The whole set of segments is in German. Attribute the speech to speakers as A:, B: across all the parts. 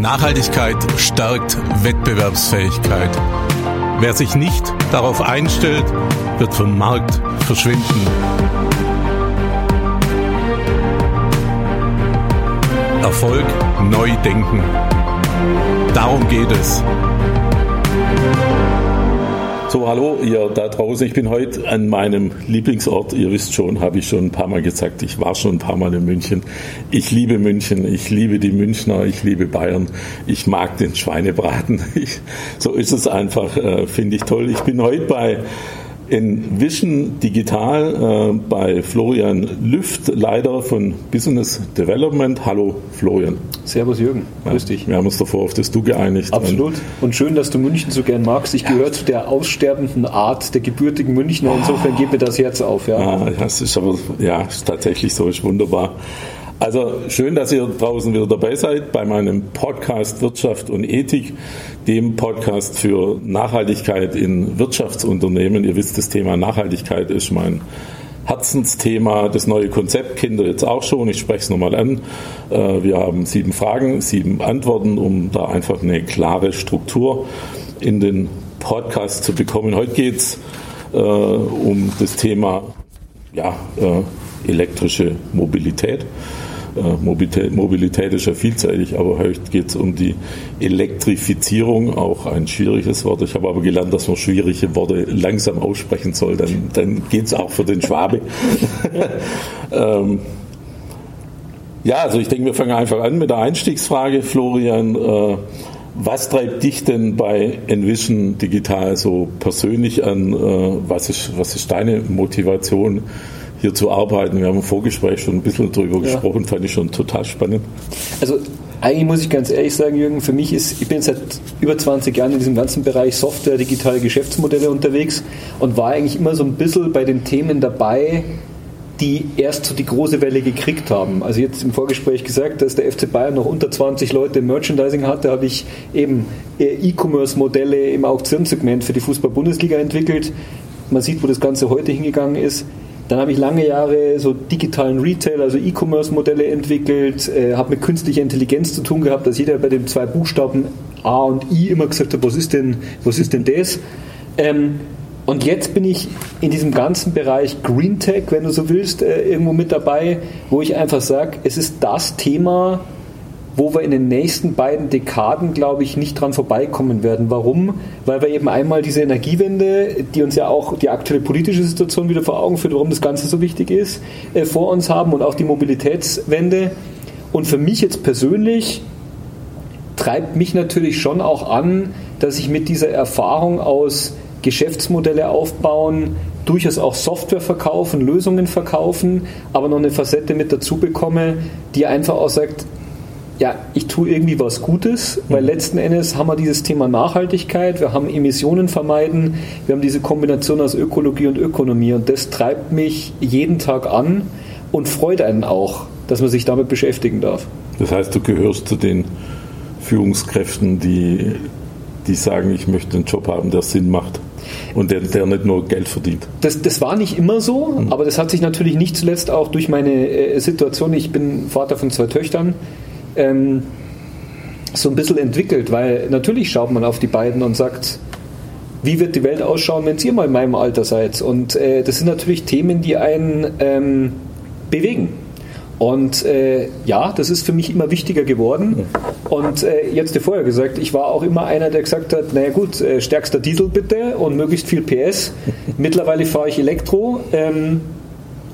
A: Nachhaltigkeit stärkt Wettbewerbsfähigkeit. Wer sich nicht darauf einstellt, wird vom Markt verschwinden. Erfolg neu denken. Darum geht es.
B: So, hallo ihr da draußen. Ich bin heute an meinem Lieblingsort. Ihr wisst schon, habe ich schon ein paar Mal gesagt. Ich war schon ein paar Mal in München. Ich liebe München. Ich liebe die Münchner. Ich liebe Bayern. Ich mag den Schweinebraten. Ich, so ist es einfach. Äh, Finde ich toll. Ich bin heute bei in Vision Digital äh, bei Florian Lüft, Leiter von Business Development. Hallo Florian.
C: Servus Jürgen, grüß
B: ja,
C: dich.
B: Wir haben uns davor auf das Du geeinigt.
C: Absolut. Und schön, dass du München so gern magst. Ich ja. gehöre zu der aussterbenden Art der gebürtigen Münchner. Insofern geht mir das Herz auf.
B: Ja, ja das ist aber ja, ist tatsächlich so, ist wunderbar. Also schön, dass ihr draußen wieder dabei seid bei meinem Podcast Wirtschaft und Ethik, dem Podcast für Nachhaltigkeit in Wirtschaftsunternehmen. Ihr wisst, das Thema Nachhaltigkeit ist mein Herzensthema. Das neue Konzept ihr jetzt auch schon. Ich spreche es nochmal an. Äh, wir haben sieben Fragen, sieben Antworten, um da einfach eine klare Struktur in den Podcast zu bekommen. Heute geht es äh, um das Thema ja, äh, elektrische Mobilität. Äh, Mobilität, Mobilität ist ja vielseitig, aber heute geht es um die Elektrifizierung, auch ein schwieriges Wort. Ich habe aber gelernt, dass man schwierige Worte langsam aussprechen soll, dann, dann geht es auch für den Schwabe. ähm, ja, also ich denke, wir fangen einfach an mit der Einstiegsfrage, Florian. Äh, was treibt dich denn bei Envision Digital so persönlich an? Äh, was, ist, was ist deine Motivation? Hier zu arbeiten. Wir haben im Vorgespräch schon ein bisschen darüber ja. gesprochen, fand ich schon total spannend.
C: Also eigentlich muss ich ganz ehrlich sagen, Jürgen, für mich ist, ich bin seit über 20 Jahren in diesem ganzen Bereich Software, digitale Geschäftsmodelle unterwegs und war eigentlich immer so ein bisschen bei den Themen dabei, die erst so die große Welle gekriegt haben. Also jetzt im Vorgespräch gesagt, dass der FC Bayern noch unter 20 Leute im Merchandising hatte, habe ich eben E-Commerce-Modelle im Auktionssegment für die Fußball-Bundesliga entwickelt. Man sieht, wo das Ganze heute hingegangen ist. Dann habe ich lange Jahre so digitalen Retail, also E-Commerce-Modelle entwickelt, äh, habe mit künstlicher Intelligenz zu tun gehabt, dass jeder bei den zwei Buchstaben A und I immer gesagt hat, was ist denn, was ist denn das? Ähm, und jetzt bin ich in diesem ganzen Bereich Green Tech, wenn du so willst, äh, irgendwo mit dabei, wo ich einfach sage, es ist das Thema, wo wir in den nächsten beiden Dekaden, glaube ich, nicht dran vorbeikommen werden. Warum? Weil wir eben einmal diese Energiewende, die uns ja auch die aktuelle politische Situation wieder vor Augen führt, warum das Ganze so wichtig ist, äh, vor uns haben und auch die Mobilitätswende. Und für mich jetzt persönlich treibt mich natürlich schon auch an, dass ich mit dieser Erfahrung aus Geschäftsmodelle aufbauen, durchaus auch Software verkaufen, Lösungen verkaufen, aber noch eine Facette mit dazu bekomme, die einfach auch sagt, ja, ich tue irgendwie was Gutes, weil mhm. letzten Endes haben wir dieses Thema Nachhaltigkeit, wir haben Emissionen vermeiden, wir haben diese Kombination aus Ökologie und Ökonomie und das treibt mich jeden Tag an und freut einen auch, dass man sich damit beschäftigen darf.
B: Das heißt, du gehörst zu den Führungskräften, die, die sagen, ich möchte einen Job haben, der Sinn macht und der, der nicht nur Geld verdient.
C: Das, das war nicht immer so, mhm. aber das hat sich natürlich nicht zuletzt auch durch meine äh, Situation, ich bin Vater von zwei Töchtern, ähm, so ein bisschen entwickelt, weil natürlich schaut man auf die beiden und sagt, wie wird die Welt ausschauen, wenn ihr mal in meinem Alter seid? Und äh, das sind natürlich Themen, die einen ähm, bewegen. Und äh, ja, das ist für mich immer wichtiger geworden. Und äh, jetzt dir vorher gesagt, ich war auch immer einer, der gesagt hat, naja gut, äh, stärkster Diesel bitte und möglichst viel PS. Mittlerweile fahre ich Elektro. Ähm,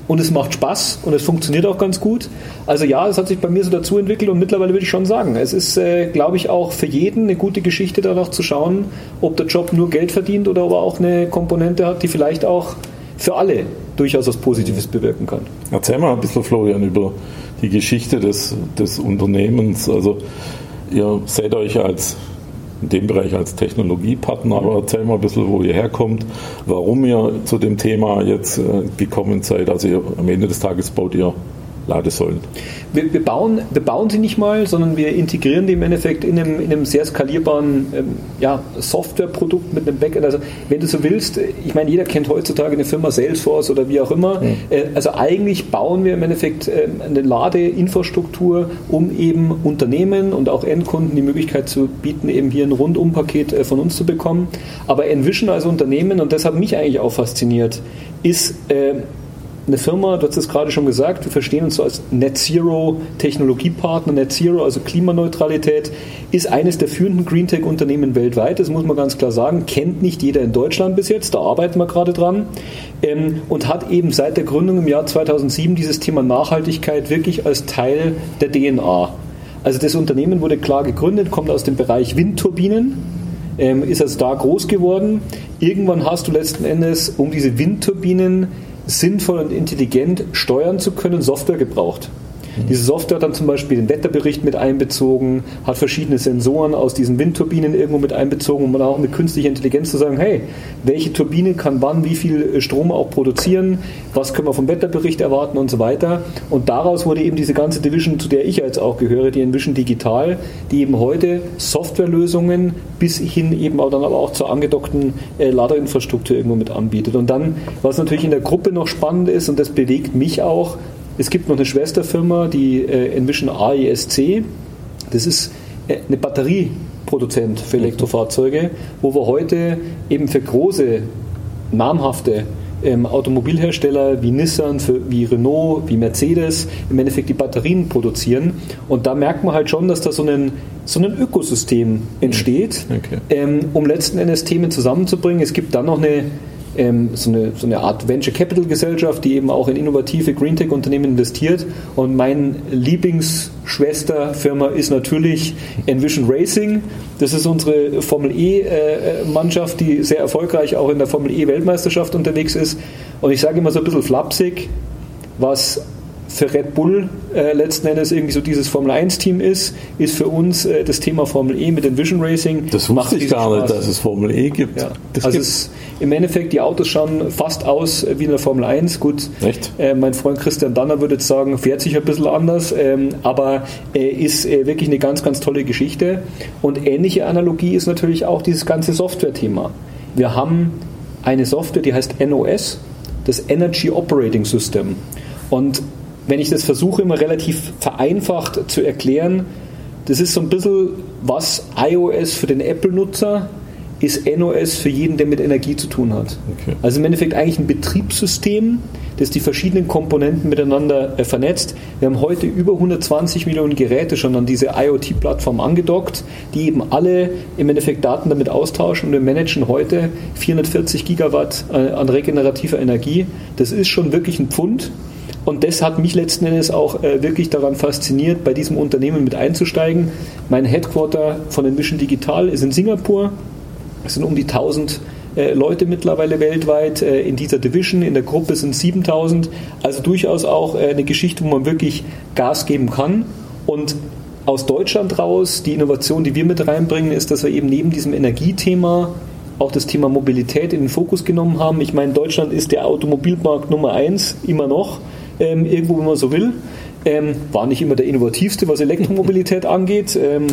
C: und es macht Spaß und es funktioniert auch ganz gut. Also ja, es hat sich bei mir so dazu entwickelt und mittlerweile würde ich schon sagen, es ist, äh, glaube ich, auch für jeden eine gute Geschichte danach zu schauen, ob der Job nur Geld verdient oder ob er auch eine Komponente hat, die vielleicht auch für alle durchaus was Positives bewirken kann.
B: Erzähl mal ein bisschen, Florian, über die Geschichte des, des Unternehmens. Also ihr seht euch als in dem Bereich als Technologiepartner. Aber erzähl mal ein bisschen, wo ihr herkommt, warum ihr zu dem Thema jetzt äh, gekommen seid. Also ihr, am Ende des Tages baut ihr Ladesäulen.
C: Wir, wir, bauen, wir bauen sie nicht mal, sondern wir integrieren die im Endeffekt in einem, in einem sehr skalierbaren ähm, ja, Softwareprodukt mit einem Backend. Also wenn du so willst, ich meine, jeder kennt heutzutage eine Firma Salesforce oder wie auch immer. Mhm. Äh, also eigentlich bauen wir im Endeffekt äh, eine Ladeinfrastruktur, um eben Unternehmen und auch Endkunden die Möglichkeit zu bieten, eben hier ein Rundumpaket äh, von uns zu bekommen. Aber Envision als Unternehmen, und das hat mich eigentlich auch fasziniert, ist äh, eine Firma, du hast es gerade schon gesagt, wir verstehen uns so als Net Zero Technologiepartner. Net Zero, also Klimaneutralität, ist eines der führenden Green Tech Unternehmen weltweit. Das muss man ganz klar sagen. Kennt nicht jeder in Deutschland bis jetzt, da arbeiten wir gerade dran. Ähm, und hat eben seit der Gründung im Jahr 2007 dieses Thema Nachhaltigkeit wirklich als Teil der DNA. Also das Unternehmen wurde klar gegründet, kommt aus dem Bereich Windturbinen, ähm, ist also da groß geworden. Irgendwann hast du letzten Endes, um diese Windturbinen sinnvoll und intelligent steuern zu können, Software gebraucht. Diese Software hat dann zum Beispiel den Wetterbericht mit einbezogen, hat verschiedene Sensoren aus diesen Windturbinen irgendwo mit einbezogen, um dann auch mit künstlicher Intelligenz zu sagen, hey, welche Turbine kann wann wie viel Strom auch produzieren, was können wir vom Wetterbericht erwarten und so weiter. Und daraus wurde eben diese ganze Division, zu der ich jetzt auch gehöre, die Envision Digital, die eben heute Softwarelösungen bis hin eben auch dann aber auch zur angedockten äh, Laderinfrastruktur irgendwo mit anbietet. Und dann, was natürlich in der Gruppe noch spannend ist, und das bewegt mich auch, es gibt noch eine Schwesterfirma, die äh, Envision AESC. Das ist äh, eine Batterieproduzent für Elektrofahrzeuge, wo wir heute eben für große, namhafte ähm, Automobilhersteller wie Nissan, für, wie Renault, wie Mercedes im Endeffekt die Batterien produzieren. Und da merkt man halt schon, dass da so ein, so ein Ökosystem entsteht, okay. ähm, um letzten Endes Themen zusammenzubringen. Es gibt dann noch eine ähm, so, eine, so eine Art Venture Capital Gesellschaft, die eben auch in innovative Green Tech Unternehmen investiert. Und mein Lieblingsschwesterfirma ist natürlich Envision Racing. Das ist unsere Formel E äh, Mannschaft, die sehr erfolgreich auch in der Formel E Weltmeisterschaft unterwegs ist. Und ich sage immer so ein bisschen flapsig, was für Red Bull äh, letzten Endes irgendwie so dieses Formel 1 Team ist, ist für uns äh, das Thema Formel E mit dem Vision Racing.
B: Das wusste ich gar nicht, dass es Formel E gibt.
C: Ja. also es, im Endeffekt, die Autos schauen fast aus wie in der Formel 1. Gut, äh, mein Freund Christian Danner würde jetzt sagen, fährt sich ein bisschen anders, ähm, aber äh, ist äh, wirklich eine ganz, ganz tolle Geschichte. Und ähnliche Analogie ist natürlich auch dieses ganze Software-Thema. Wir haben eine Software, die heißt NOS, das Energy Operating System. Und wenn ich das versuche, immer relativ vereinfacht zu erklären, das ist so ein bisschen, was iOS für den Apple-Nutzer ist NOS für jeden, der mit Energie zu tun hat. Okay. Also im Endeffekt eigentlich ein Betriebssystem, das die verschiedenen Komponenten miteinander äh, vernetzt. Wir haben heute über 120 Millionen Geräte schon an diese IoT-Plattform angedockt, die eben alle im Endeffekt Daten damit austauschen und wir managen heute 440 Gigawatt äh, an regenerativer Energie. Das ist schon wirklich ein Pfund. Und das hat mich letzten Endes auch äh, wirklich daran fasziniert, bei diesem Unternehmen mit einzusteigen. Mein Headquarter von Envision Digital ist in Singapur. Es sind um die 1000 äh, Leute mittlerweile weltweit äh, in dieser Division. In der Gruppe sind 7000. Also durchaus auch äh, eine Geschichte, wo man wirklich Gas geben kann. Und aus Deutschland raus, die Innovation, die wir mit reinbringen, ist, dass wir eben neben diesem Energiethema auch das Thema Mobilität in den Fokus genommen haben. Ich meine, Deutschland ist der Automobilmarkt Nummer eins immer noch ähm, irgendwo, wenn man so will. Ähm, war nicht immer der innovativste, was Elektromobilität angeht. Ähm,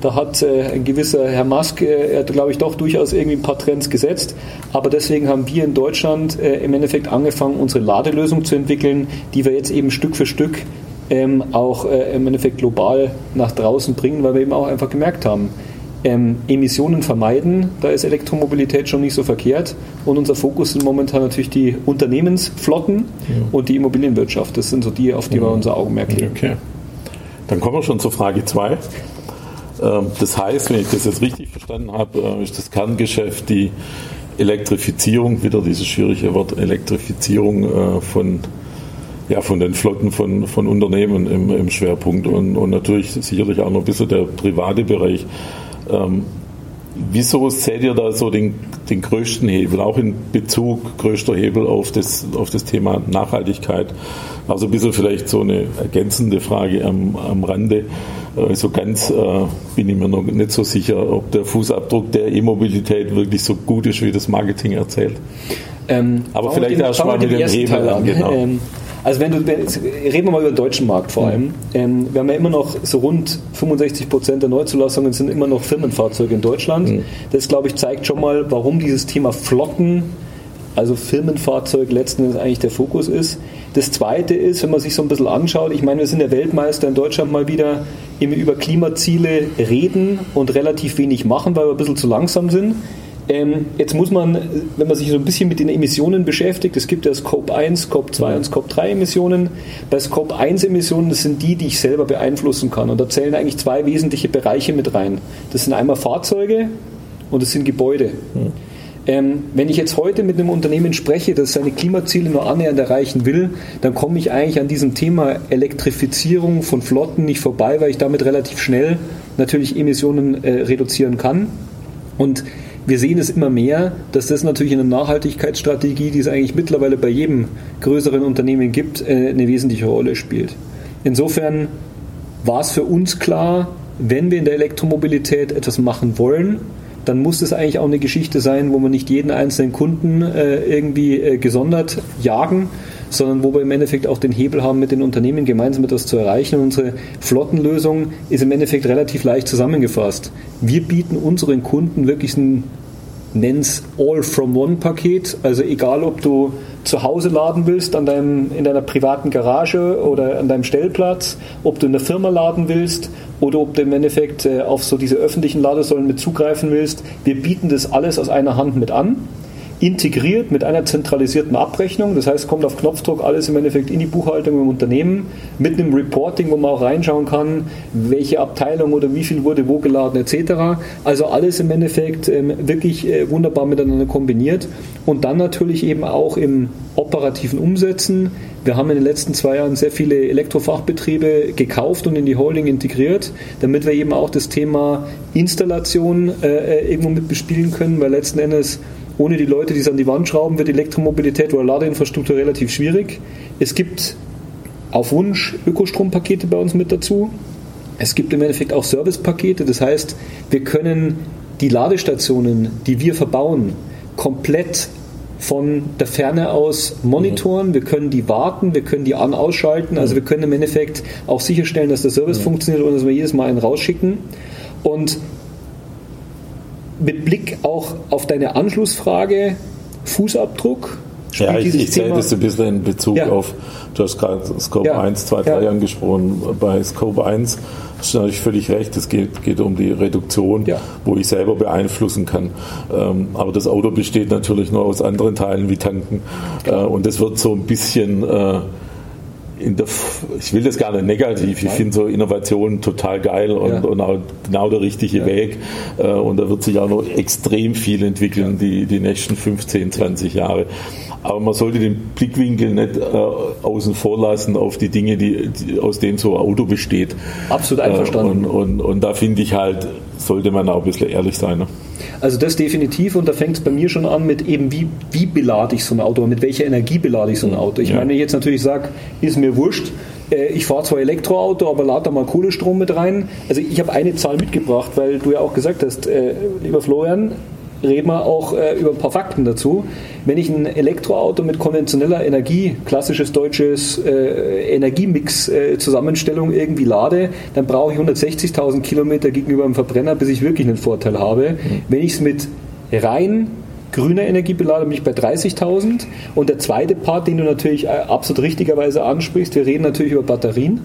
C: da hat äh, ein gewisser Herr Musk, äh, glaube ich, doch durchaus irgendwie ein paar Trends gesetzt. Aber deswegen haben wir in Deutschland äh, im Endeffekt angefangen, unsere Ladelösung zu entwickeln, die wir jetzt eben Stück für Stück ähm, auch äh, im Endeffekt global nach draußen bringen, weil wir eben auch einfach gemerkt haben, ähm, Emissionen vermeiden, da ist Elektromobilität schon nicht so verkehrt. Und unser Fokus sind momentan natürlich die Unternehmensflotten ja. und die Immobilienwirtschaft. Das sind so die, auf die wir unser Augenmerk legen.
B: Okay. Dann kommen wir schon zur Frage 2. Ähm, das heißt, wenn ich das jetzt richtig verstanden habe, äh, ist das Kerngeschäft die Elektrifizierung, wieder dieses schwierige Wort Elektrifizierung äh, von, ja, von den Flotten von, von Unternehmen im, im Schwerpunkt und, und natürlich sicherlich auch noch ein bisschen der private Bereich. Ähm, wieso seht ihr da so den, den größten Hebel, auch in Bezug größter Hebel auf das, auf das Thema Nachhaltigkeit? Also ein bisschen vielleicht so eine ergänzende Frage am, am Rande. Äh, so ganz äh, bin ich mir noch nicht so sicher, ob der Fußabdruck der E-Mobilität wirklich so gut ist, wie das Marketing erzählt.
C: Ähm, Aber vielleicht erstmal mit dem Hebel an. Genau. Ähm, Also wenn du, wenn, reden wir mal über den deutschen Markt vor allem. Ähm, wir haben ja immer noch so rund 65 Prozent der Neuzulassungen sind immer noch Firmenfahrzeuge in Deutschland. Mhm. Das, glaube ich, zeigt schon mal, warum dieses Thema Flotten, also Firmenfahrzeug letzten Endes eigentlich der Fokus ist. Das zweite ist, wenn man sich so ein bisschen anschaut, ich meine, wir sind der Weltmeister in Deutschland mal wieder im über Klimaziele reden und relativ wenig machen, weil wir ein bisschen zu langsam sind. Ähm, jetzt muss man, wenn man sich so ein bisschen mit den Emissionen beschäftigt, es gibt ja Scope 1, Scope 2 und Scope 3 Emissionen. Bei Scope 1 Emissionen, das sind die, die ich selber beeinflussen kann. Und da zählen eigentlich zwei wesentliche Bereiche mit rein. Das sind einmal Fahrzeuge und das sind Gebäude. Mhm. Ähm, wenn ich jetzt heute mit einem Unternehmen spreche, das seine Klimaziele nur annähernd erreichen will, dann komme ich eigentlich an diesem Thema Elektrifizierung von Flotten nicht vorbei, weil ich damit relativ schnell natürlich Emissionen äh, reduzieren kann. Und wir sehen es immer mehr, dass das natürlich in der Nachhaltigkeitsstrategie, die es eigentlich mittlerweile bei jedem größeren Unternehmen gibt, äh, eine wesentliche Rolle spielt. Insofern war es für uns klar, wenn wir in der Elektromobilität etwas machen wollen, dann muss es eigentlich auch eine Geschichte sein, wo wir nicht jeden einzelnen Kunden äh, irgendwie äh, gesondert jagen, sondern wo wir im Endeffekt auch den Hebel haben, mit den Unternehmen gemeinsam etwas zu erreichen. Und unsere Flottenlösung ist im Endeffekt relativ leicht zusammengefasst. Wir bieten unseren Kunden wirklich ein nenn's All-from-One-Paket. Also egal, ob du zu Hause laden willst, an deinem, in deiner privaten Garage oder an deinem Stellplatz, ob du in der Firma laden willst oder ob du im Endeffekt äh, auf so diese öffentlichen Ladesäulen mit zugreifen willst. Wir bieten das alles aus einer Hand mit an integriert mit einer zentralisierten Abrechnung. Das heißt, kommt auf Knopfdruck alles im Endeffekt in die Buchhaltung im Unternehmen mit einem Reporting, wo man auch reinschauen kann, welche Abteilung oder wie viel wurde wo geladen etc. Also alles im Endeffekt ähm, wirklich äh, wunderbar miteinander kombiniert und dann natürlich eben auch im operativen Umsetzen. Wir haben in den letzten zwei Jahren sehr viele Elektrofachbetriebe gekauft und in die Holding integriert, damit wir eben auch das Thema Installation äh, äh irgendwo mit bespielen können, weil letzten Endes ohne die Leute, die es an die Wand schrauben, wird Elektromobilität oder Ladeinfrastruktur relativ schwierig. Es gibt auf Wunsch Ökostrompakete bei uns mit dazu. Es gibt im Endeffekt auch Servicepakete. Das heißt, wir können die Ladestationen, die wir verbauen, komplett von der Ferne aus monitoren, wir können die warten, wir können die an ausschalten, also wir können im Endeffekt auch sicherstellen, dass der Service mhm. funktioniert, ohne dass wir jedes Mal einen rausschicken. Und mit Blick auch auf deine Anschlussfrage, Fußabdruck.
B: Ja, ich, ich sehe das ein bisschen in Bezug ja. auf, du hast gerade Scope ja. 1, 2, 3 ja. angesprochen. Bei Scope 1 hast du natürlich völlig recht, es geht, geht um die Reduktion, ja. wo ich selber beeinflussen kann. Ähm, aber das Auto besteht natürlich nur aus anderen Teilen wie Tanken. Äh, und das wird so ein bisschen... Äh, der, ich will das gar nicht negativ, ich finde so Innovationen total geil und, ja. und auch genau der richtige ja. Weg. Äh, und da wird sich auch noch extrem viel entwickeln, die, die nächsten 15, 20 Jahre. Aber man sollte den Blickwinkel nicht äh, außen vor lassen auf die Dinge, die, die, aus denen so ein Auto besteht.
C: Absolut einverstanden.
B: Äh, und, und, und da finde ich halt, sollte man auch ein bisschen ehrlich sein. Ne?
C: Also das definitiv und da fängt es bei mir schon an mit eben, wie, wie belade ich so ein Auto, mit welcher Energie belade ich so ein Auto. Ich ja. meine, wenn ich jetzt natürlich sage, ist mir wurscht, äh, ich fahre zwar Elektroauto, aber lade da mal Kohlestrom mit rein. Also ich habe eine Zahl mitgebracht, weil du ja auch gesagt hast, äh, lieber Florian, reden wir auch äh, über ein paar Fakten dazu. Wenn ich ein Elektroauto mit konventioneller Energie, klassisches deutsches äh, Energiemix-Zusammenstellung äh, irgendwie lade, dann brauche ich 160.000 Kilometer gegenüber einem Verbrenner, bis ich wirklich einen Vorteil habe. Mhm. Wenn ich es mit rein grüner Energie belade, bin ich bei 30.000. Und der zweite Part, den du natürlich äh, absolut richtigerweise ansprichst, wir reden natürlich über Batterien.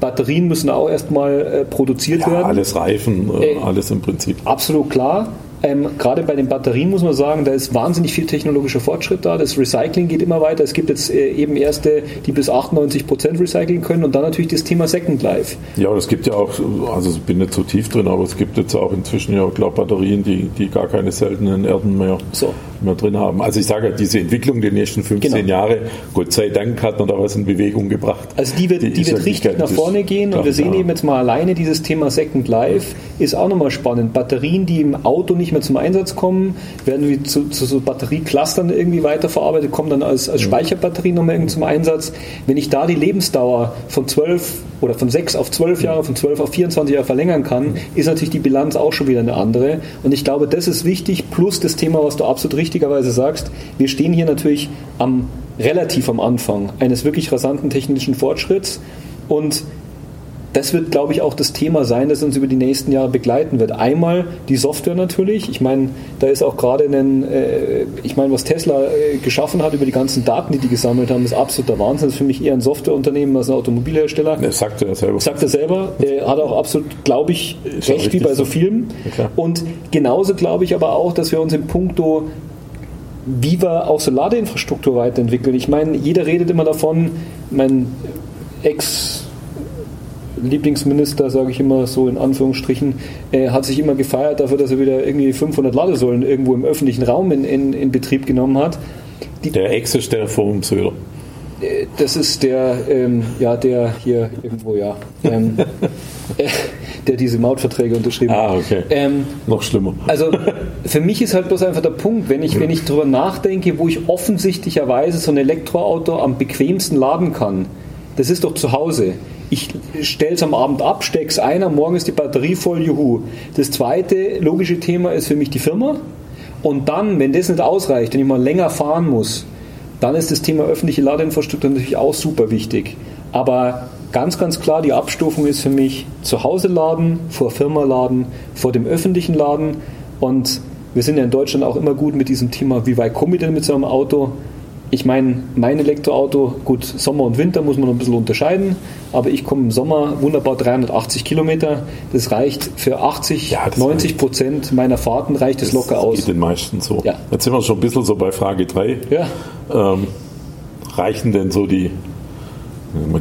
C: Batterien müssen auch erstmal äh, produziert ja, werden.
B: Alles Reifen, äh, äh, alles im Prinzip.
C: Absolut klar. Ähm, gerade bei den Batterien muss man sagen, da ist wahnsinnig viel technologischer Fortschritt da. Das Recycling geht immer weiter. Es gibt jetzt äh, eben erste, die bis 98 Prozent recyceln können und dann natürlich das Thema Second Life.
B: Ja, es gibt ja auch, also ich bin nicht so tief drin, aber es gibt jetzt auch inzwischen ja, glaube Batterien, die, die gar keine seltenen Erden mehr so mehr drin haben. Also ich sage, diese Entwicklung der nächsten 15 genau. Jahre, Gott sei Dank, hat man da was in Bewegung gebracht.
C: Also die wird, die, die wird richtig nach vorne gehen und wir sehen ja. eben jetzt mal alleine dieses Thema Second Life ist auch nochmal spannend. Batterien, die im Auto nicht mehr zum Einsatz kommen, werden wie zu, zu so Batterieclustern irgendwie weiterverarbeitet, kommen dann als, als Speicherbatterien nochmal irgendwie zum Einsatz. Wenn ich da die Lebensdauer von 12 oder von 6 auf 12 Jahre, von 12 auf 24 Jahre verlängern kann, ist natürlich die Bilanz auch schon wieder eine andere. Und ich glaube, das ist wichtig, plus das Thema, was du absolut richtigerweise sagst, wir stehen hier natürlich am relativ am Anfang eines wirklich rasanten technischen Fortschritts. Und das wird, glaube ich, auch das Thema sein, das uns über die nächsten Jahre begleiten wird. Einmal die Software natürlich. Ich meine, da ist auch gerade ein, äh, ich meine, was Tesla äh, geschaffen hat über die ganzen Daten, die die gesammelt haben, ist absoluter Wahnsinn. Das ist für mich eher ein Softwareunternehmen als ein Automobilhersteller.
B: Das sagt er selber.
C: Sagt er selber. Er hat auch absolut, glaube ich, ist recht wie bei so vielen. Ja, Und genauso glaube ich aber auch, dass wir uns im Punkto wie wir auch so Ladeinfrastruktur weiterentwickeln. Ich meine, jeder redet immer davon, mein Ex- Lieblingsminister, sage ich immer so in Anführungsstrichen, äh, hat sich immer gefeiert dafür, dass er wieder irgendwie 500 Ladesäulen irgendwo im öffentlichen Raum in, in, in Betrieb genommen hat.
B: Die, der Ex ist der Forum Söder.
C: Äh, das ist der, ähm, ja, der hier irgendwo, ja, ähm, äh, der diese Mautverträge unterschrieben
B: hat. Ah, okay. Ähm, Noch schlimmer.
C: Also für mich ist halt bloß einfach der Punkt, wenn ich, wenn ich darüber nachdenke, wo ich offensichtlicherweise so ein Elektroauto am bequemsten laden kann, das ist doch zu Hause ich stelle es am Abend ab, stecke es ein, am Morgen ist die Batterie voll, juhu. Das zweite logische Thema ist für mich die Firma. Und dann, wenn das nicht ausreicht, wenn ich mal länger fahren muss, dann ist das Thema öffentliche Ladeinfrastruktur natürlich auch super wichtig. Aber ganz, ganz klar, die Abstufung ist für mich zu Hause laden, vor Firma laden, vor dem öffentlichen Laden. Und wir sind ja in Deutschland auch immer gut mit diesem Thema, wie weit komme ich denn mit so einem Auto? Ich meine, mein Elektroauto, gut, Sommer und Winter muss man noch ein bisschen unterscheiden, aber ich komme im Sommer wunderbar 380 Kilometer. Das reicht für 80, ja, 90 Prozent meiner Fahrten reicht es locker aus.
B: Das geht den meisten so. Ja. Jetzt sind wir schon ein bisschen so bei Frage 3.
C: Ja.
B: Ähm, reichen denn so die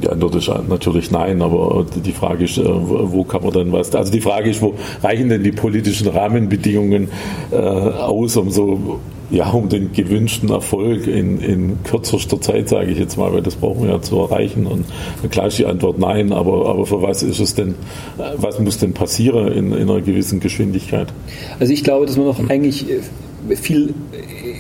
B: die Antwort ist natürlich nein, aber die Frage ist, äh, wo kann man dann was? Also die Frage ist, wo reichen denn die politischen Rahmenbedingungen äh, aus, um so ja, um den gewünschten Erfolg in, in kürzester Zeit, sage ich jetzt mal, weil das brauchen wir ja zu erreichen. Und klar ist die Antwort nein, aber, aber für was ist es denn, was muss denn passieren in, in einer gewissen Geschwindigkeit?
C: Also ich glaube, dass man noch hm. eigentlich äh, viel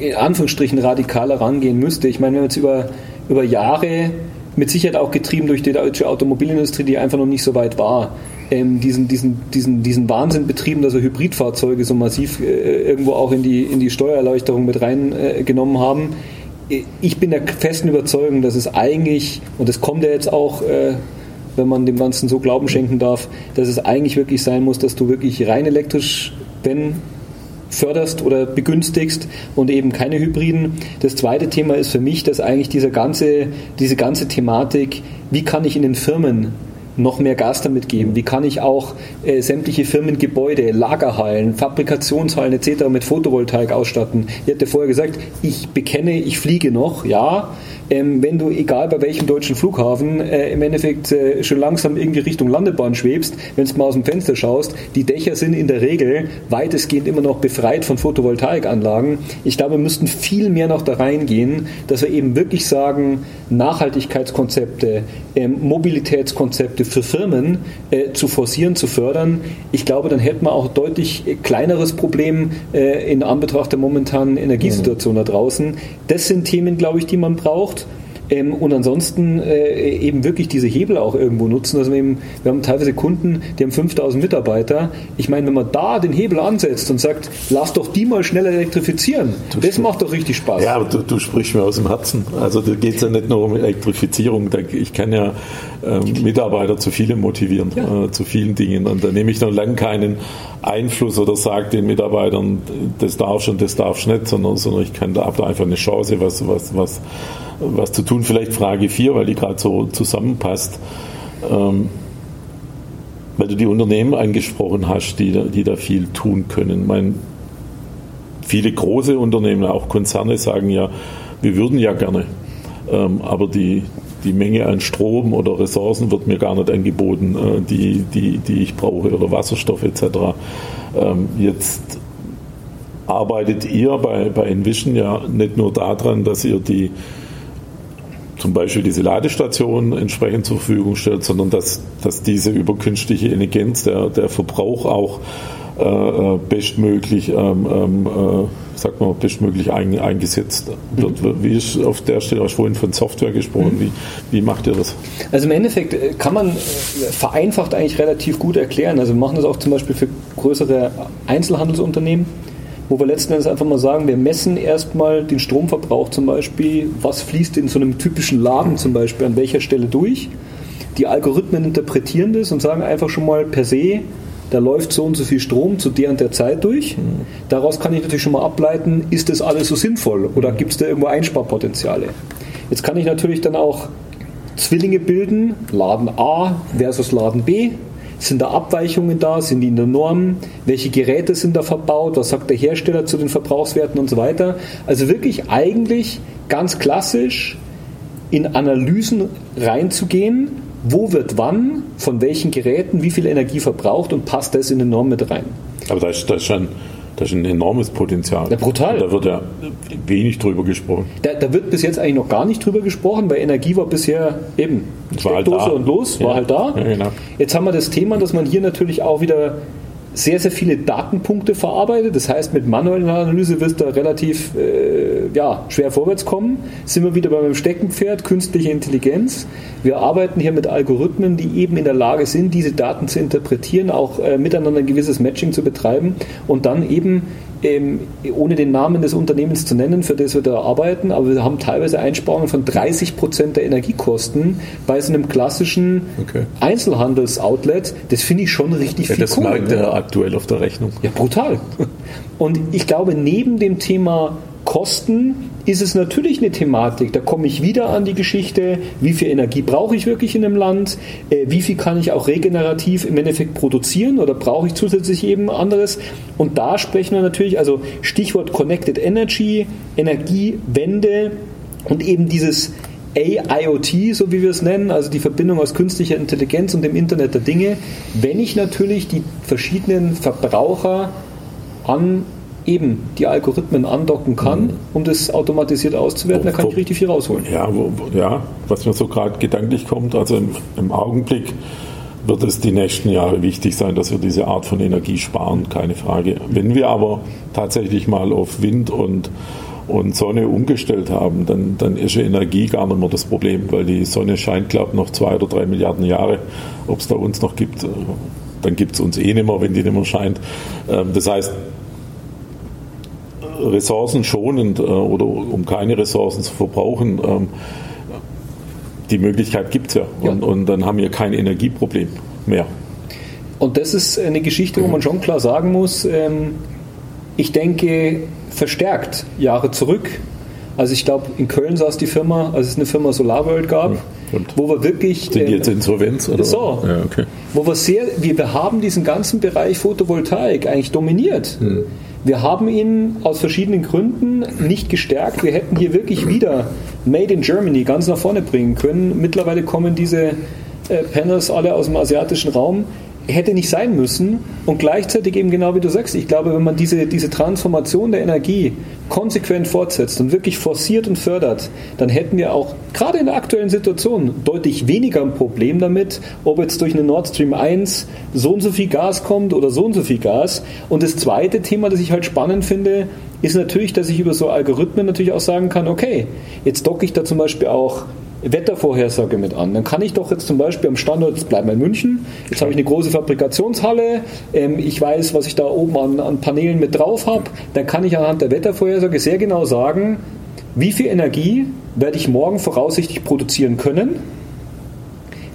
C: in Anführungsstrichen radikaler rangehen müsste. Ich meine, wenn wir jetzt über, über Jahre mit Sicherheit auch getrieben durch die deutsche Automobilindustrie, die einfach noch nicht so weit war, ähm, diesen, diesen, diesen, diesen Wahnsinn betrieben, dass er Hybridfahrzeuge so massiv äh, irgendwo auch in die, in die Steuererleichterung mit reingenommen äh, haben. Ich bin der festen Überzeugung, dass es eigentlich, und das kommt ja jetzt auch, äh, wenn man dem Ganzen so Glauben schenken darf, dass es eigentlich wirklich sein muss, dass du wirklich rein elektrisch, wenn förderst oder begünstigst und eben keine Hybriden. Das zweite Thema ist für mich, dass eigentlich diese ganze, diese ganze Thematik, wie kann ich in den Firmen noch mehr Gas damit geben? Wie kann ich auch äh, sämtliche Firmengebäude, Lagerhallen, Fabrikationshallen etc. mit Photovoltaik ausstatten? Ich hatte vorher gesagt, ich bekenne, ich fliege noch, ja, ähm, wenn du, egal bei welchem deutschen Flughafen, äh, im Endeffekt äh, schon langsam irgendwie Richtung Landebahn schwebst, wenn du mal aus dem Fenster schaust, die Dächer sind in der Regel weitestgehend immer noch befreit von Photovoltaikanlagen. Ich glaube, wir müssten viel mehr noch da reingehen, dass wir eben wirklich sagen, Nachhaltigkeitskonzepte, ähm, Mobilitätskonzepte für Firmen äh, zu forcieren, zu fördern. Ich glaube, dann hätten wir auch deutlich kleineres Problem äh, in Anbetracht der momentanen Energiesituation da draußen. Das sind Themen, glaube ich, die man braucht. Ähm, und ansonsten äh, eben wirklich diese Hebel auch irgendwo nutzen. Also wir, eben, wir haben teilweise Kunden, die haben 5000 Mitarbeiter. Ich meine, wenn man da den Hebel ansetzt und sagt, lass doch die mal schneller elektrifizieren, du das macht doch richtig Spaß.
B: Ja, aber du, du sprichst mir aus dem Herzen. Also da geht es ja nicht nur um Elektrifizierung. Ich kann ja ähm, Mitarbeiter zu vielem motivieren, ja. äh, zu vielen Dingen. Und da nehme ich noch lange keinen Einfluss oder sage den Mitarbeitern, das darfst und das darfst nicht, sondern, sondern ich kann da einfach eine Chance, was, was, was was zu tun. Vielleicht Frage 4, weil die gerade so zusammenpasst. Ähm, weil du die Unternehmen angesprochen hast, die da, die da viel tun können. Mein, viele große Unternehmen, auch Konzerne, sagen ja, wir würden ja gerne, ähm, aber die, die Menge an Strom oder Ressourcen wird mir gar nicht angeboten, äh, die, die, die ich brauche, oder Wasserstoff etc. Ähm, jetzt arbeitet ihr bei, bei Envision ja nicht nur daran, dass ihr die zum Beispiel diese Ladestation entsprechend zur Verfügung stellt, sondern dass, dass diese über künstliche Intelligenz der, der Verbrauch auch äh, äh bestmöglich, ähm, ähm, äh, sag mal, bestmöglich ein, eingesetzt wird. Mhm. Wie ist auf der Stelle, hast du vorhin von Software gesprochen, mhm. wie, wie macht ihr das?
C: Also im Endeffekt äh, kann man äh, vereinfacht eigentlich relativ gut erklären. Also wir machen das auch zum Beispiel für größere Einzelhandelsunternehmen wo wir letzten Endes einfach mal sagen, wir messen erstmal den Stromverbrauch zum Beispiel, was fließt in so einem typischen Laden zum Beispiel an welcher Stelle durch. Die Algorithmen interpretieren das und sagen einfach schon mal per se, da läuft so und so viel Strom zu der und der Zeit durch. Daraus kann ich natürlich schon mal ableiten, ist das alles so sinnvoll oder gibt es da irgendwo Einsparpotenziale? Jetzt kann ich natürlich dann auch Zwillinge bilden, Laden A versus Laden B. Sind da Abweichungen da? Sind die in der Norm? Welche Geräte sind da verbaut? Was sagt der Hersteller zu den Verbrauchswerten und so weiter? Also wirklich eigentlich ganz klassisch in Analysen reinzugehen, wo wird wann, von welchen Geräten, wie viel Energie verbraucht und passt das in den Norm mit rein.
B: Aber da ist, da ist schon das ist ein enormes Potenzial.
C: Ja, brutal.
B: Da wird ja wenig drüber gesprochen.
C: Da, da, wird bis jetzt eigentlich noch gar nicht drüber gesprochen, weil Energie war bisher eben
B: Steckdose
C: halt und los,
B: ja.
C: war halt da.
B: Ja, genau.
C: Jetzt haben wir das Thema, dass man hier natürlich auch wieder sehr, sehr viele Datenpunkte verarbeitet. Das heißt, mit manueller Analyse wirst du relativ äh, ja, schwer vorwärts kommen. Sind wir wieder beim Steckenpferd, künstliche Intelligenz. Wir arbeiten hier mit Algorithmen, die eben in der Lage sind, diese Daten zu interpretieren, auch äh, miteinander ein gewisses Matching zu betreiben und dann eben ähm, ohne den Namen des Unternehmens zu nennen, für das wir da arbeiten, aber wir haben teilweise Einsparungen von 30 Prozent der Energiekosten bei so einem klassischen
B: Okay.
C: Einzelhandelsoutlet. Das finde ich schon richtig
B: Ja,
C: viel
B: das
C: Kohle,
B: merkt
C: ne?
B: er aktuell auf der Rechnung.
C: Ja, brutal. Und ich glaube, neben dem Thema Kosten ist es natürlich eine Thematik. Da komme ich wieder an die Geschichte, wie viel Energie brauche ich wirklich in einem Land, äh, wie viel kann ich auch regenerativ im Endeffekt produzieren oder brauche ich zusätzlich eben anderes. Und da sprechen wir natürlich, also Stichwort Connected Energy, Energiewende und eben dieses AIoT, so wie wir es nennen, also die Verbindung aus künstlicher Intelligenz und dem Internet der Dinge, wenn ich natürlich die verschiedenen Verbraucher an eben die Algorithmen andocken kann, um das automatisiert auszuwerten, da kann ich richtig viel rausholen.
B: Ja, wo, wo- ja was mir so gerade gedanklich kommt, also im, im Augenblick wird es die nächsten Jahre wichtig sein, dass wir diese Art von Energie sparen, keine Frage. Wenn wir aber tatsächlich mal auf Wind und, und Sonne umgestellt haben, dann, dann ist ja Energie gar nicht mehr das Problem, weil die Sonne scheint, glaube ich, noch zwei oder drei Milliarden Jahre. Ob es da uns noch gibt, äh, dann gibt es uns eh nicht mehr, wenn die nicht mehr scheint. Ähm, Das heißt, ressourcenschonend äh, oder um keine Ressourcen zu verbrauchen, ähm, die Möglichkeit gibt es ja.
C: Ja.
B: Und, und dann haben wir kein Energieproblem mehr.
C: Und das ist eine Geschichte, wo man schon klar sagen muss, ähm, ich denke verstärkt Jahre zurück. Also ich glaube, in Köln saß die Firma, als es eine Firma SolarWorld gab,
B: Und?
C: wo wir wirklich...
B: Sind die
C: ähm,
B: jetzt Insolvenz? Oder?
C: So.
B: Ja, okay.
C: wo wir sehr, wir, wir haben diesen ganzen Bereich Photovoltaik eigentlich dominiert. Wir haben ihn aus verschiedenen Gründen nicht gestärkt. Wir hätten hier wirklich wieder Made in Germany ganz nach vorne bringen können. Mittlerweile kommen diese äh, Panels alle aus dem asiatischen Raum. Hätte nicht sein müssen. Und gleichzeitig eben genau wie du sagst, ich glaube, wenn man diese, diese Transformation der Energie konsequent fortsetzt und wirklich forciert und fördert, dann hätten wir auch gerade in der aktuellen Situation deutlich weniger ein Problem damit, ob jetzt durch eine Nord Stream 1 so und so viel Gas kommt oder so und so viel Gas. Und das zweite Thema, das ich halt spannend finde, ist natürlich, dass ich über so Algorithmen natürlich auch sagen kann, okay, jetzt docke ich da zum Beispiel auch Wettervorhersage mit an. Dann kann ich doch jetzt zum Beispiel am Standort, jetzt bleiben wir in München, jetzt habe ich eine große Fabrikationshalle, ähm, ich weiß, was ich da oben an, an Paneelen mit drauf habe, dann kann ich anhand der Wettervorhersage sehr genau sagen, wie viel Energie werde ich morgen voraussichtlich produzieren können,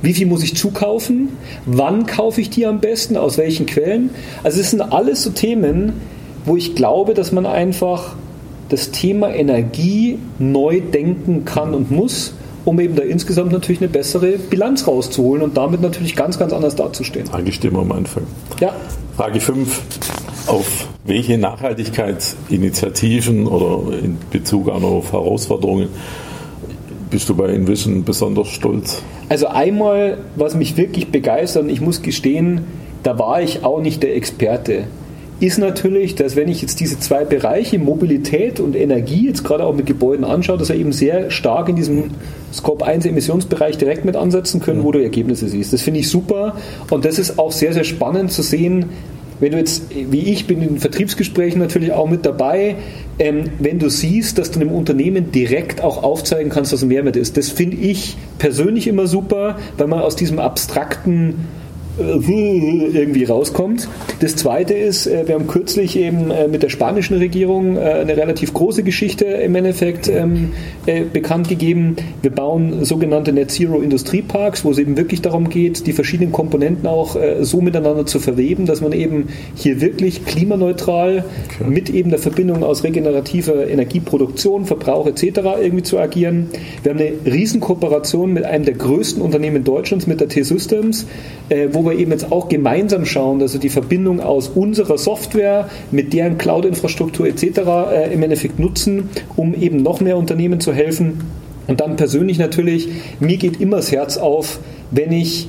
C: wie viel muss ich zukaufen, wann kaufe ich die am besten, aus welchen Quellen. Also es sind alles so Themen, wo ich glaube, dass man einfach das Thema Energie neu denken kann und muss, um eben da insgesamt natürlich eine bessere Bilanz rauszuholen und damit natürlich ganz, ganz anders dazustehen.
B: Eigentlich stehen wir am Anfang.
C: Ja,
B: Frage 5. Auf welche Nachhaltigkeitsinitiativen oder in Bezug auf Herausforderungen bist du bei Envision besonders stolz?
C: also einmal, was mich wirklich begeistert, und ich muss gestehen, da war ich auch nicht der Experte, ist natürlich, dass wenn ich jetzt diese zwei Bereiche, Mobilität und Energie, jetzt gerade auch mit Gebäuden anschaue, dass wir eben sehr stark in diesem Scope 1 Emissionsbereich direkt mit ansetzen können, wo du Ergebnisse siehst. Das finde ich super und das ist auch sehr, sehr spannend zu sehen, wenn du jetzt, wie ich bin in Vertriebsgesprächen natürlich auch mit dabei, ähm, wenn du siehst, dass du einem Unternehmen direkt auch aufzeigen kannst, was ein Mehrwert ist. Das finde ich persönlich immer super, weil man aus diesem abstrakten irgendwie rauskommt. Das zweite ist, äh, wir haben kürzlich eben äh, mit der spanischen Regierung äh, eine relativ große Geschichte im Endeffekt ähm, bekannt gegeben. Wir bauen sogenannte Net Zero Industrieparks, wo es eben wirklich darum geht, die verschiedenen Komponenten auch so miteinander zu verweben, dass man eben hier wirklich klimaneutral okay. mit eben der Verbindung aus regenerativer Energieproduktion, Verbrauch etc. irgendwie zu agieren. Wir haben eine Riesenkooperation mit einem der größten Unternehmen Deutschlands, mit der T-Systems, wo wir eben jetzt auch gemeinsam schauen, dass wir die Verbindung aus unserer Software mit deren Cloud-Infrastruktur etc. Äh, im Endeffekt nutzen, um eben noch mehr Unternehmen zu helfen. Und dann persönlich natürlich, mir geht immer das Herz auf, wenn ich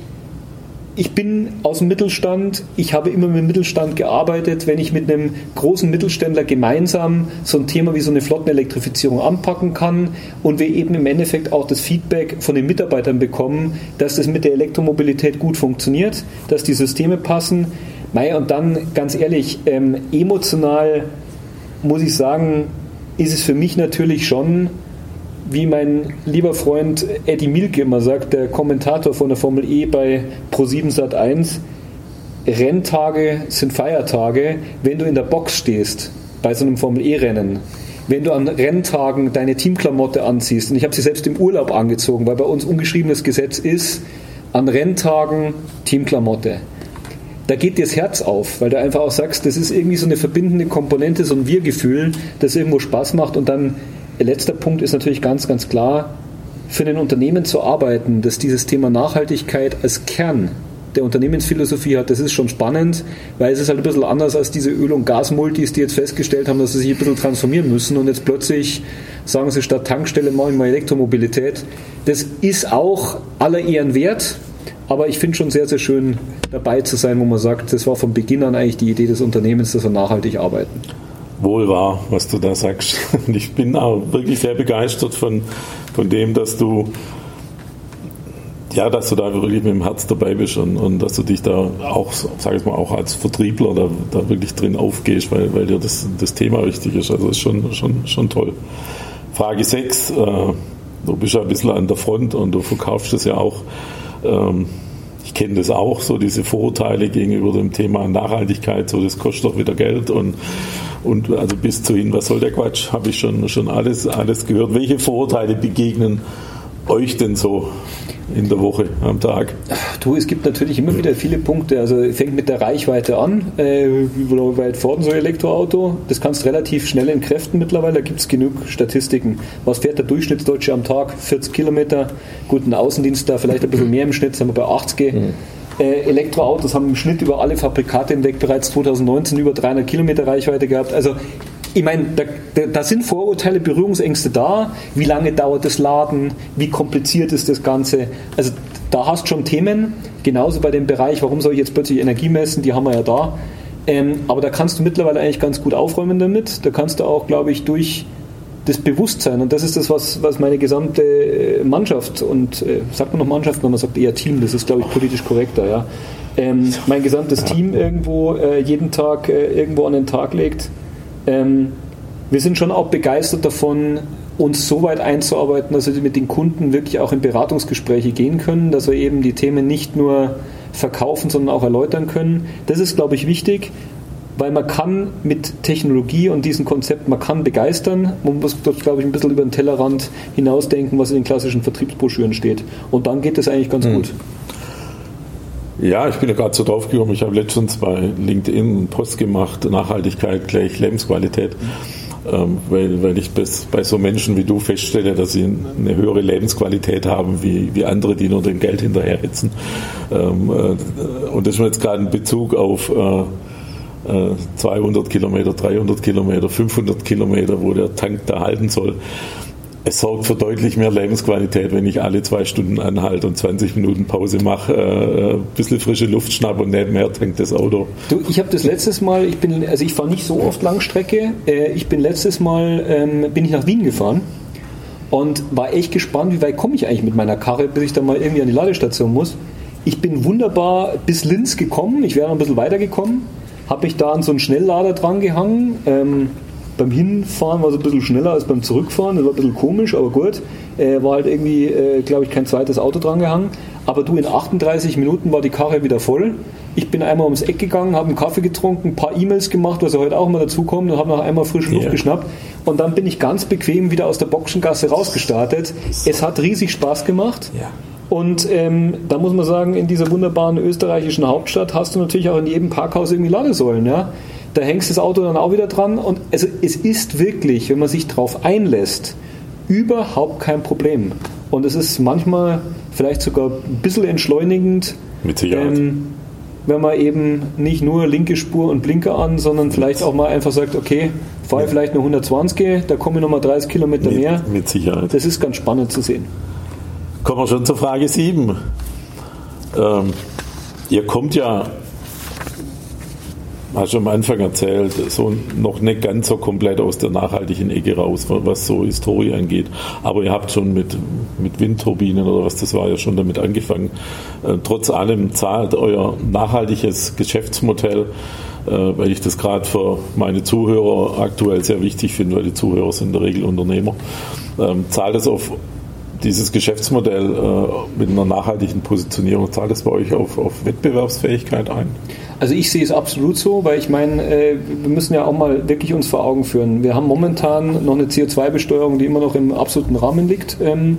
C: ich bin aus dem Mittelstand, ich habe immer mit dem Mittelstand gearbeitet. Wenn ich mit einem großen Mittelständler gemeinsam so ein Thema wie so eine Flottenelektrifizierung anpacken kann und wir eben im Endeffekt auch das Feedback von den Mitarbeitern bekommen, dass das mit der Elektromobilität gut funktioniert, dass die Systeme passen. Mei, und dann ganz ehrlich, ähm, emotional muss ich sagen, ist es für mich natürlich schon wie mein lieber Freund Eddie Milke immer sagt, der Kommentator von der Formel E bei Pro7 Sat 1, Renntage sind Feiertage, wenn du in der Box stehst bei so einem Formel E-Rennen. Wenn du an Renntagen deine Teamklamotte anziehst, und ich habe sie selbst im Urlaub angezogen, weil bei uns ungeschriebenes Gesetz ist, an Renntagen Teamklamotte. Da geht dir das Herz auf, weil du einfach auch sagst, das ist irgendwie so eine verbindende Komponente, so ein Wir-Gefühl, das irgendwo Spaß macht und dann letzter Punkt ist natürlich ganz, ganz klar, für ein Unternehmen zu arbeiten, das dieses Thema Nachhaltigkeit als Kern der Unternehmensphilosophie hat, das ist schon spannend, weil es ist halt ein bisschen anders als diese Öl- und Gasmultis, die jetzt festgestellt haben, dass sie sich ein bisschen transformieren müssen und jetzt plötzlich sagen sie statt Tankstelle machen wir Elektromobilität. Das ist auch aller Ehren wert, aber ich finde schon sehr, sehr schön dabei zu sein, wo man sagt, das war von Beginn an eigentlich die Idee des Unternehmens, dass wir nachhaltig arbeiten
B: wohl wahr, was du da sagst. Und ich bin auch wirklich sehr begeistert von, von dem, dass du ja, dass du da wirklich mit dem Herz dabei bist und, und dass du dich da auch, sag ich mal, auch als Vertriebler da, da wirklich drin aufgehst, weil, weil dir das, das Thema wichtig ist. Also ist schon, schon, schon toll. Frage 6. Äh, du bist ja ein bisschen an der Front und du verkaufst es ja auch. Ähm, ich kenne das auch, so diese Vorurteile gegenüber dem Thema Nachhaltigkeit, so das kostet doch wieder Geld und und also bis zu hin, was soll der Quatsch, habe ich schon, schon alles, alles gehört. Welche Vorurteile begegnen euch denn so in der Woche, am Tag?
C: Du, es gibt natürlich immer wieder viele Punkte. Also fängt mit der Reichweite an. Äh, wie weit fordern so ein Elektroauto? Das kannst du relativ schnell entkräften mittlerweile. Da gibt es genug Statistiken. Was fährt der Durchschnittsdeutsche am Tag? 40 Kilometer. Guten Außendienst da vielleicht ein bisschen mehr im Schnitt, sind wir bei 80. Mhm. Äh, Elektroautos haben im Schnitt über alle Fabrikate hinweg bereits 2019 über 300 Kilometer Reichweite gehabt. Also ich meine, da, da, sind Vorurteile, Berührungsängste da. Wie lange dauert das Laden? Wie kompliziert ist das Ganze? Also da hast du schon Themen. Genauso bei dem Bereich, warum soll ich jetzt plötzlich Energie messen? Die haben wir ja da. Ähm, aber da kannst du mittlerweile eigentlich ganz gut aufräumen damit. Da kannst du auch, glaube ich, durch das Bewusstsein, und das ist das, was, was meine gesamte äh, Mannschaft und äh, sagt man noch Mannschaft, wenn man sagt eher Team, das ist glaube ich politisch korrekter, ja. Ähm, mein gesamtes Team irgendwo äh, jeden Tag äh, irgendwo an den Tag legt. Ähm, wir sind schon auch begeistert davon, uns so weit einzuarbeiten, dass wir mit den Kunden wirklich auch in Beratungsgespräche gehen können, dass wir eben die Themen nicht nur verkaufen, sondern auch erläutern können. Das ist, glaube ich, wichtig weil man kann mit Technologie und diesem Konzept, man kann begeistern. Man muss glaube ich, ein bisschen über den Tellerrand hinausdenken, was in den klassischen Vertriebsbroschüren steht. Und dann geht es eigentlich ganz mhm. gut.
B: Ja, ich bin ja gerade so drauf gekommen. Ich habe letztens bei LinkedIn einen Post gemacht, Nachhaltigkeit gleich Lebensqualität. Ähm, weil, weil ich bis, bei so Menschen wie du feststelle, dass sie eine höhere Lebensqualität haben wie, wie andere, die nur dem Geld hinterherhetzen. Ähm, äh, und das ist jetzt gerade ein Bezug auf äh, 200 äh, Kilometer, 300 Kilometer, 500 Kilometer, wo der Tank da halten soll. Es sorgt für deutlich mehr Lebensqualität, wenn ich alle zwei Stunden anhalte und 20 Minuten Pause mache, äh, ein bisschen frische Luft schnappe und nicht mehr tankt das Auto.
C: Du, ich habe das letztes Mal, ich bin, also ich fahre nicht so oft Langstrecke, äh, ich bin letztes Mal, ähm, bin ich nach Wien gefahren und war echt gespannt, wie weit komme ich eigentlich mit meiner Karre, bis ich dann mal irgendwie an die Ladestation muss. Ich bin wunderbar bis Linz gekommen, ich wäre ein bisschen weiter gekommen habe mich da an so einen Schnelllader dran gehangen. Ähm, beim Hinfahren war es ein bisschen schneller als beim Zurückfahren. Das war ein bisschen komisch, aber gut. Äh, war halt irgendwie, äh, glaube ich, kein zweites Auto dran gehangen. aber du in 38 Minuten war die Karre wieder voll. Ich bin einmal ums Eck gegangen, habe einen Kaffee getrunken, ein paar E-Mails gemacht, was ja heute auch immer dazukommt und habe noch einmal frische Luft yeah. geschnappt. Und dann bin ich ganz bequem wieder aus der Boxengasse rausgestartet. Es hat riesig Spaß gemacht.
B: Ja.
C: Und ähm, da muss man sagen, in dieser wunderbaren österreichischen Hauptstadt hast du natürlich auch in jedem Parkhaus irgendwie Ladesäulen. Ja? Da hängst das Auto dann auch wieder dran. Und also es ist wirklich, wenn man sich darauf einlässt, überhaupt kein Problem. Und es ist manchmal vielleicht sogar ein bisschen entschleunigend.
B: Mit Sicherheit. Ähm,
C: wenn man eben nicht nur linke Spur und Blinker an, sondern vielleicht auch mal einfach sagt, okay, fahre ja. vielleicht nur 120, da komme ich nochmal 30 Kilometer
B: mit,
C: mehr.
B: Mit Sicherheit.
C: Das ist ganz spannend zu sehen.
B: Kommen wir schon zur Frage 7. Ähm, ihr kommt ja hast du am Anfang erzählt, so noch nicht ganz so komplett aus der nachhaltigen Ecke raus, was so Historie angeht. Aber ihr habt schon mit, mit Windturbinen oder was das war ja schon damit angefangen. Äh, trotz allem zahlt euer nachhaltiges Geschäftsmodell, äh, weil ich das gerade für meine Zuhörer aktuell sehr wichtig finde, weil die Zuhörer sind in der Regel Unternehmer, ähm, zahlt es auf dieses Geschäftsmodell äh, mit einer nachhaltigen Positionierung, zahlt es bei euch auf, auf Wettbewerbsfähigkeit ein?
C: Also ich sehe es absolut so, weil ich meine, äh, wir müssen ja auch mal wirklich uns vor Augen führen. Wir haben momentan noch eine CO2-Besteuerung, die immer noch im absoluten Rahmen liegt. Ähm,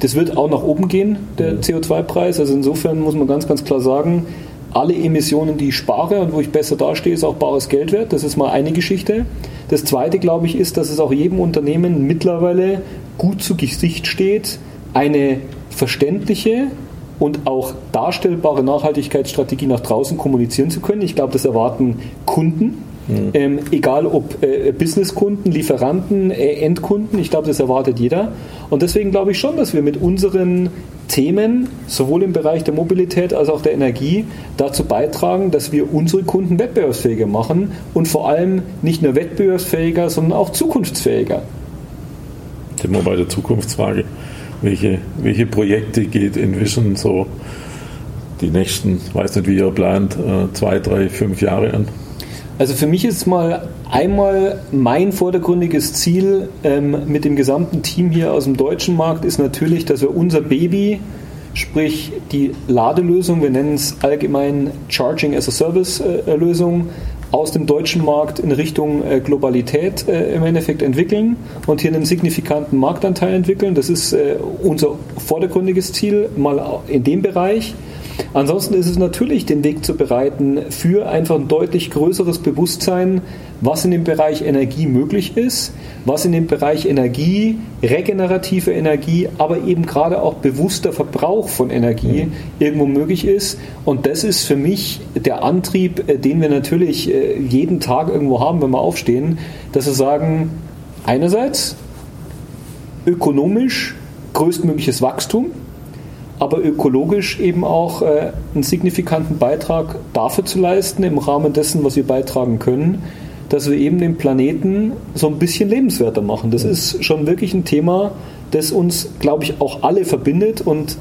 C: das wird auch nach oben gehen, der CO2-Preis. Also insofern muss man ganz, ganz klar sagen, alle Emissionen, die ich spare und wo ich besser dastehe, ist auch bares Geld wert. Das ist mal eine Geschichte. Das zweite, glaube ich, ist, dass es auch jedem Unternehmen mittlerweile gut zu Gesicht steht, eine verständliche und auch darstellbare Nachhaltigkeitsstrategie nach draußen kommunizieren zu können. Ich glaube, das erwarten Kunden, mhm. ähm, egal ob äh, Businesskunden, Lieferanten, äh, Endkunden. Ich glaube, das erwartet jeder. Und deswegen glaube ich schon, dass wir mit unseren Themen, sowohl im Bereich der Mobilität als auch der Energie, dazu beitragen, dass wir unsere Kunden wettbewerbsfähiger machen und vor allem nicht nur wettbewerbsfähiger, sondern auch zukunftsfähiger.
B: Sind wir bei der Zukunftsfrage welche, welche Projekte geht Envision so die nächsten, weiß nicht, wie ihr plant, äh, zwei, drei, fünf Jahre an?
C: Also für mich ist mal einmal mein vordergründiges Ziel ähm, mit dem gesamten Team hier aus dem deutschen Markt ist natürlich, dass wir unser Baby, sprich die Ladelösung, wir nennen es allgemein Charging as a Service äh, Lösung, aus dem deutschen Markt in Richtung äh, Globalität äh, im Endeffekt entwickeln und hier einen signifikanten Marktanteil entwickeln. Das ist äh, unser vordergründiges Ziel, mal in dem Bereich. Ansonsten ist es natürlich, den Weg zu bereiten für einfach ein deutlich größeres Bewusstsein, was in dem Bereich Energie möglich ist, was in dem Bereich Energie, regenerative Energie, aber eben gerade auch bewusster Verbrauch von Energie mhm. irgendwo möglich ist. Und das ist für mich der Antrieb, äh, den wir natürlich äh, jeden Tag irgendwo haben, wenn wir aufstehen, dass wir sagen, einerseits ökonomisch größtmögliches Wachstum, aber ökologisch eben auch äh, einen signifikanten Beitrag dafür zu leisten, im Rahmen dessen, was wir beitragen können, dass wir eben den Planeten so ein bisschen lebenswerter machen. Das ist schon wirklich ein Thema, das uns, glaube ich, auch alle verbindet und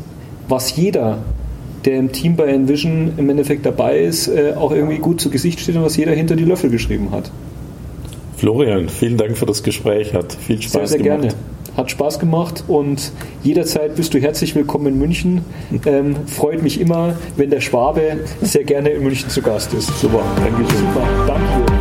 C: was jeder, der im Team bei Envision im Endeffekt dabei ist, äh, auch irgendwie gut zu Gesicht steht und was jeder hinter die Löffel geschrieben hat.
B: Florian, vielen Dank für das Gespräch, hat viel Spaß
C: sehr, sehr
B: gemacht.
C: Gerne. Hat Spaß gemacht und jederzeit bist du herzlich willkommen in München. Ähm, freut mich immer, wenn der Schwabe sehr gerne in München zu Gast ist.
B: Super, danke schön. Super,
C: danke.